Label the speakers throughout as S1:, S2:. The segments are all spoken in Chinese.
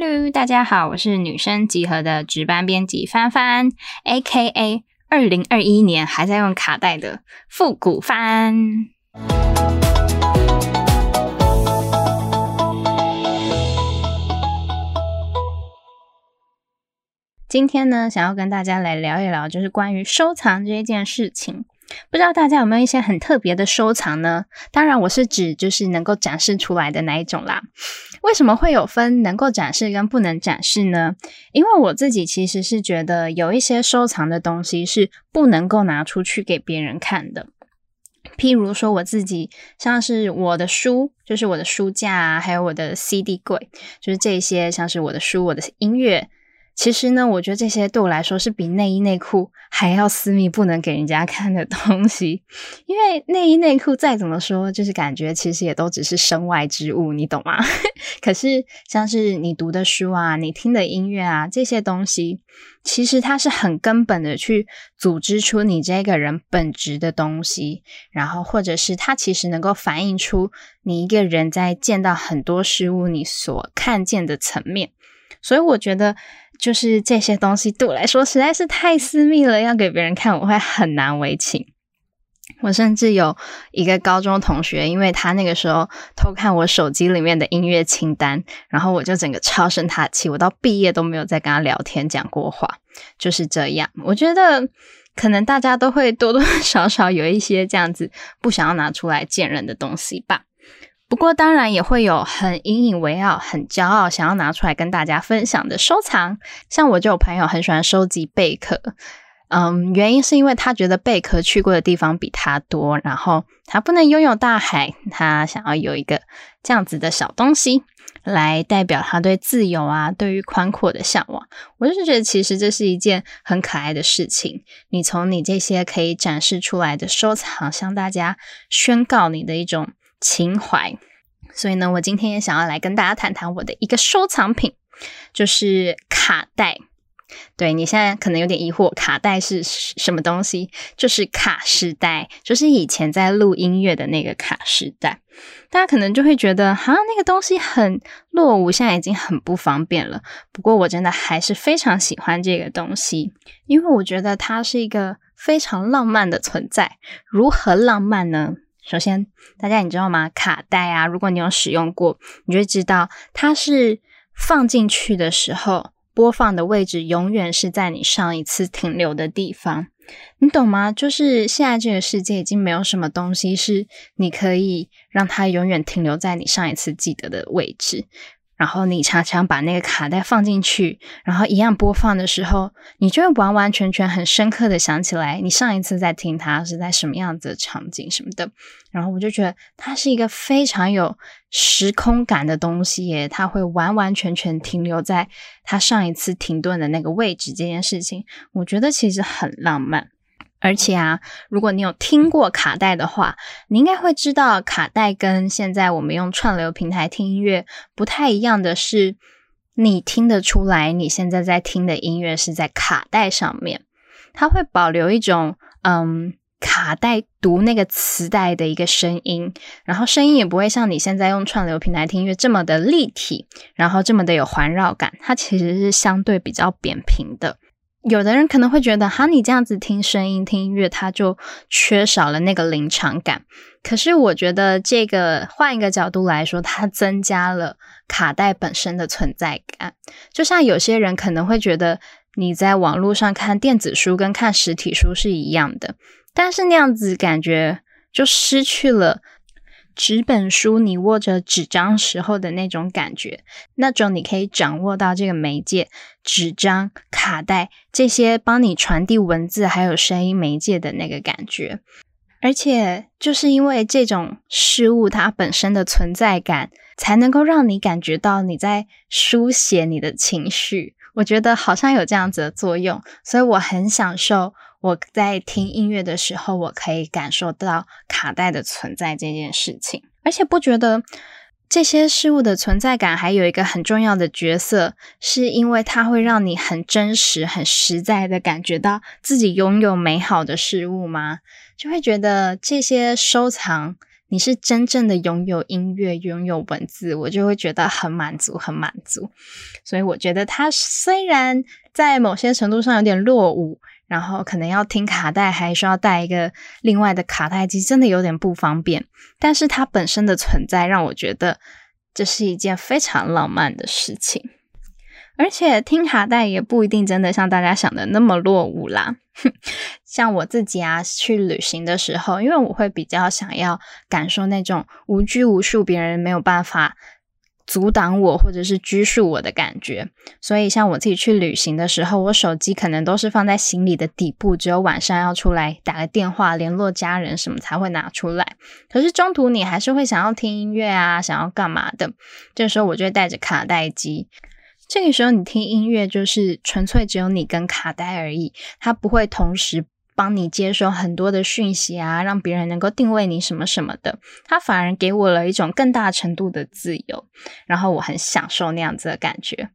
S1: Hello，大家好，我是女生集合的值班编辑帆帆，A.K.A. 二零二一年还在用卡带的复古帆。今天呢，想要跟大家来聊一聊，就是关于收藏这件事情。不知道大家有没有一些很特别的收藏呢？当然，我是指就是能够展示出来的那一种啦。为什么会有分能够展示跟不能展示呢？因为我自己其实是觉得有一些收藏的东西是不能够拿出去给别人看的。譬如说，我自己像是我的书，就是我的书架啊，还有我的 CD 柜，就是这些像是我的书、我的音乐。其实呢，我觉得这些对我来说是比内衣内裤还要私密，不能给人家看的 东西。因为内衣内裤再怎么说，就是感觉其实也都只是身外之物，你懂吗？可是像是你读的书啊，你听的音乐啊，这些东西，其实它是很根本的去组织出你这个人本质的东西，然后或者是它其实能够反映出你一个人在见到很多事物你所看见的层面。所以我觉得。就是这些东西对我来说实在是太私密了，要给别人看我会很难为情。我甚至有一个高中同学，因为他那个时候偷看我手机里面的音乐清单，然后我就整个超生他气。我到毕业都没有再跟他聊天讲过话，就是这样。我觉得可能大家都会多多 少少有一些这样子不想要拿出来见人的东西吧。不过，当然也会有很引以为傲、很骄傲，想要拿出来跟大家分享的收藏。像我就有朋友很喜欢收集贝壳，嗯，原因是因为他觉得贝壳去过的地方比他多，然后他不能拥有大海，他想要有一个这样子的小东西来代表他对自由啊、对于宽阔的向往。我就是觉得，其实这是一件很可爱的事情。你从你这些可以展示出来的收藏，向大家宣告你的一种。情怀，所以呢，我今天也想要来跟大家谈谈我的一个收藏品，就是卡带。对你现在可能有点疑惑，卡带是什么东西？就是卡式带，就是以前在录音乐的那个卡式带。大家可能就会觉得，哈，那个东西很落伍，现在已经很不方便了。不过我真的还是非常喜欢这个东西，因为我觉得它是一个非常浪漫的存在。如何浪漫呢？首先，大家你知道吗？卡带啊，如果你有使用过，你就知道它是放进去的时候，播放的位置永远是在你上一次停留的地方。你懂吗？就是现在这个世界已经没有什么东西是你可以让它永远停留在你上一次记得的位置。然后你常常把那个卡带放进去，然后一样播放的时候，你就会完完全全很深刻的想起来，你上一次在听它是在什么样子的场景什么的。然后我就觉得它是一个非常有时空感的东西耶，它会完完全全停留在它上一次停顿的那个位置。这件事情，我觉得其实很浪漫。而且啊，如果你有听过卡带的话，你应该会知道，卡带跟现在我们用串流平台听音乐不太一样的是，你听得出来你现在在听的音乐是在卡带上面，它会保留一种嗯卡带读那个磁带的一个声音，然后声音也不会像你现在用串流平台听音乐这么的立体，然后这么的有环绕感，它其实是相对比较扁平的。有的人可能会觉得，哈，你这样子听声音、听音乐，它就缺少了那个临场感。可是我觉得，这个换一个角度来说，它增加了卡带本身的存在感。就像有些人可能会觉得，你在网络上看电子书跟看实体书是一样的，但是那样子感觉就失去了。纸本书，你握着纸张时候的那种感觉，那种你可以掌握到这个媒介纸张、卡带这些帮你传递文字还有声音媒介的那个感觉，而且就是因为这种事物它本身的存在感，才能够让你感觉到你在书写你的情绪。我觉得好像有这样子的作用，所以我很享受。我在听音乐的时候，我可以感受到卡带的存在这件事情，而且不觉得这些事物的存在感还有一个很重要的角色，是因为它会让你很真实、很实在的感觉到自己拥有美好的事物吗？就会觉得这些收藏你是真正的拥有音乐、拥有文字，我就会觉得很满足、很满足。所以我觉得它虽然在某些程度上有点落伍，然后可能要听卡带还需要带一个另外的卡带机，真的有点不方便。但是它本身的存在让我觉得这是一件非常浪漫的事情。而且听卡带也不一定真的像大家想的那么落伍啦。像我自己啊，去旅行的时候，因为我会比较想要感受那种无拘无束，别人没有办法阻挡我或者是拘束我的感觉。所以，像我自己去旅行的时候，我手机可能都是放在行李的底部，只有晚上要出来打个电话联络家人什么才会拿出来。可是中途你还是会想要听音乐啊，想要干嘛的？这时候我就会带着卡带机。这个时候，你听音乐就是纯粹只有你跟卡带而已，它不会同时帮你接收很多的讯息啊，让别人能够定位你什么什么的。它反而给我了一种更大程度的自由，然后我很享受那样子的感觉。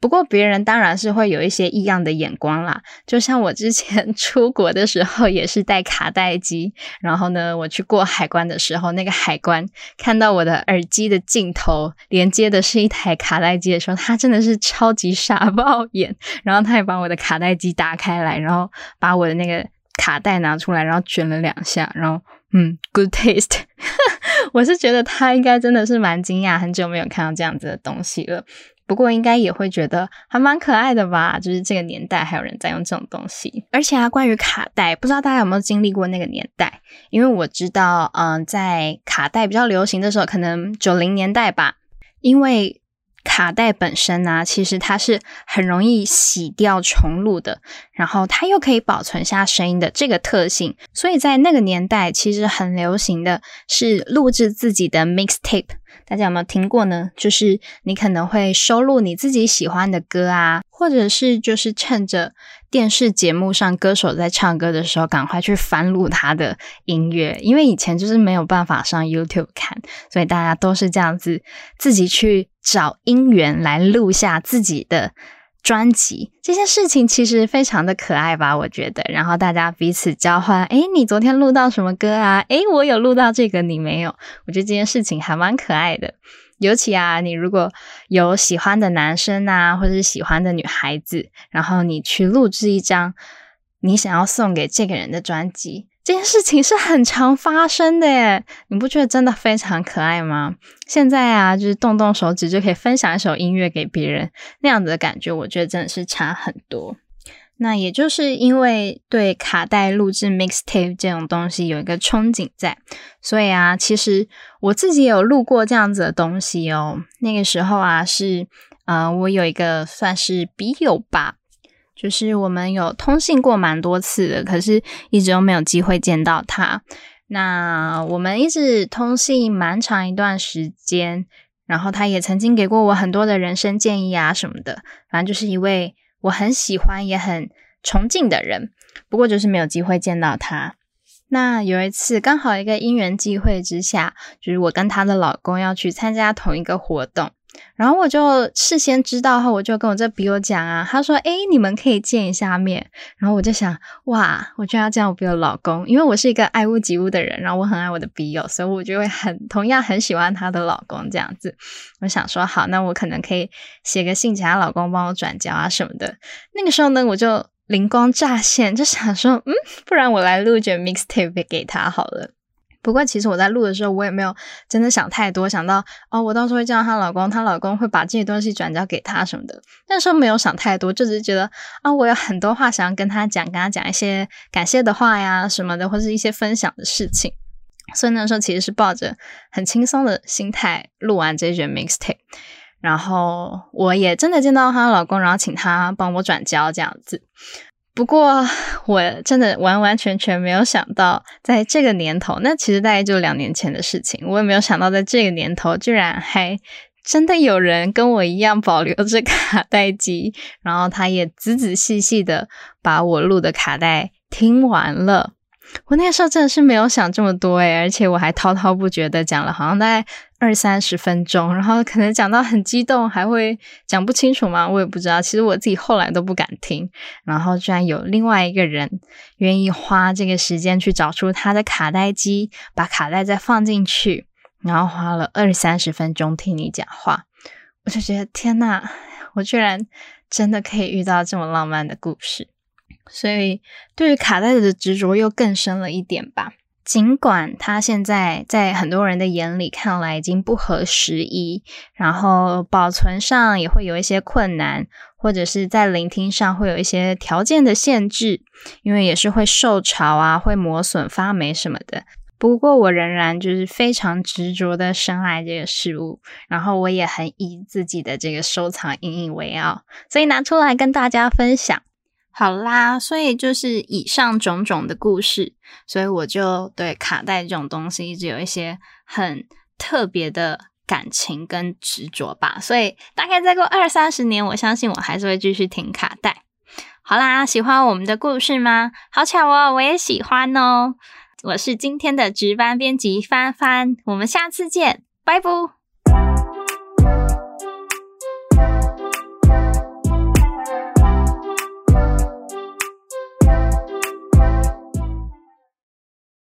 S1: 不过别人当然是会有一些异样的眼光啦，就像我之前 出国的时候也是带卡带机，然后呢，我去过海关的时候，那个海关看到我的耳机的镜头连接的是一台卡带机的时候，他真的是超级傻 爆眼，然后他也把我的卡带机打开来，然后把我的那个卡带拿出来，然后卷了两下，然后嗯，good taste，我是觉得他应该真的是蛮惊讶，很久没有看到这样子的东西了。不过应该也会觉得还蛮可爱的吧，就是这个年代还有人在用这种东西。而且啊，关于卡带，不知道大家有没有经历过那个年代？因为我知道，嗯，在卡带比较流行的时候，可能九零年代吧。因为卡带本身呢，其实它是很容易洗掉重录的，然后它又可以保存下声音的这个特性，所以在那个年代其实很流行的是录制自己的 mixtape。大家有没有听过呢？就是你可能会收录你自己喜欢的歌啊，或者是就是趁着电视节目上歌手在唱歌的时候，赶快去翻录他的音乐。因为以前就是没有办法上 YouTube 看，所以大家都是这样子自己去找音源来录下自己的。专辑这件事情其实非常的可爱吧，我觉得。然后大家彼此交换，诶，你昨天录到什么歌啊？诶，我有录到这个，你没有。我觉得这件事情还蛮可爱的。尤其啊，你如果有喜欢的男生啊，或者是喜欢的女孩子，然后你去录制一张你想要送给这个人的专辑。这件事情是很常发生的耶，你不觉得真的非常可爱吗？现在啊，就是动动手指就可以分享一首音乐给别人，那样子的感觉，我觉得真的是差很多。那也就是因为对卡带录制 mixtape 这种东西有一个憧憬在，所以啊，其实我自己有录过这样子的东西哦。那个时候啊，是呃，我有一个算是笔友吧。就是我们有通信过蛮多次的，可是一直都没有机会见到他。那我们一直通信蛮长一段时间，然后他也曾经给过我很多的人生建议啊什么的。反正就是一位我很喜欢也很崇敬的人，不过就是没有机会见到他。那有一次刚好一个因缘际会之下，就是我跟她的老公要去参加同一个活动。然后我就事先知道后，我就跟我这笔友讲啊，他说：“哎，你们可以见一下面。”然后我就想，哇，我就要这样我笔友老公，因为我是一个爱屋及乌的人，然后我很爱我的笔友，所以我就会很同样很喜欢她的老公这样子。我想说，好，那我可能可以写个信，请她老公帮我转交啊什么的。那个时候呢，我就灵光乍现，就想说，嗯，不然我来录卷 mixtape 给他好了。不过，其实我在录的时候，我也没有真的想太多，想到哦，我到时候会叫她老公，她老公会把这些东西转交给她什么的。那时候没有想太多，就只是觉得啊，我有很多话想要跟他讲，跟他讲一些感谢的话呀什么的，或者一些分享的事情。所以那时候其实是抱着很轻松的心态录完这一卷 mixtape，然后我也真的见到她老公，然后请他帮我转交这样子。不过，我真的完完全全没有想到，在这个年头，那其实大概就两年前的事情，我也没有想到，在这个年头，居然还真的有人跟我一样保留着卡带机，然后他也仔仔细细的把我录的卡带听完了。我那个时候真的是没有想这么多诶，而且我还滔滔不绝的讲了，好像大概二三十分钟，然后可能讲到很激动，还会讲不清楚吗？我也不知道。其实我自己后来都不敢听，然后居然有另外一个人愿意花这个时间去找出他的卡带机，把卡带再放进去，然后花了二三十分钟听你讲话，我就觉得天呐，我居然真的可以遇到这么浪漫的故事。所以，对于卡带的执着又更深了一点吧。尽管它现在在很多人的眼里看来已经不合时宜，然后保存上也会有一些困难，或者是在聆听上会有一些条件的限制，因为也是会受潮啊，会磨损、发霉什么的。不过，我仍然就是非常执着的深爱这个事物，然后我也很以自己的这个收藏引以为傲，所以拿出来跟大家分享。好啦，所以就是以上种种的故事，所以我就对卡带这种东西一直有一些很特别的感情跟执着吧。所以大概再过二三十年，我相信我还是会继续听卡带。好啦，喜欢我们的故事吗？好巧哦，我也喜欢哦。我是今天的值班编辑帆帆，我们下次见，拜拜。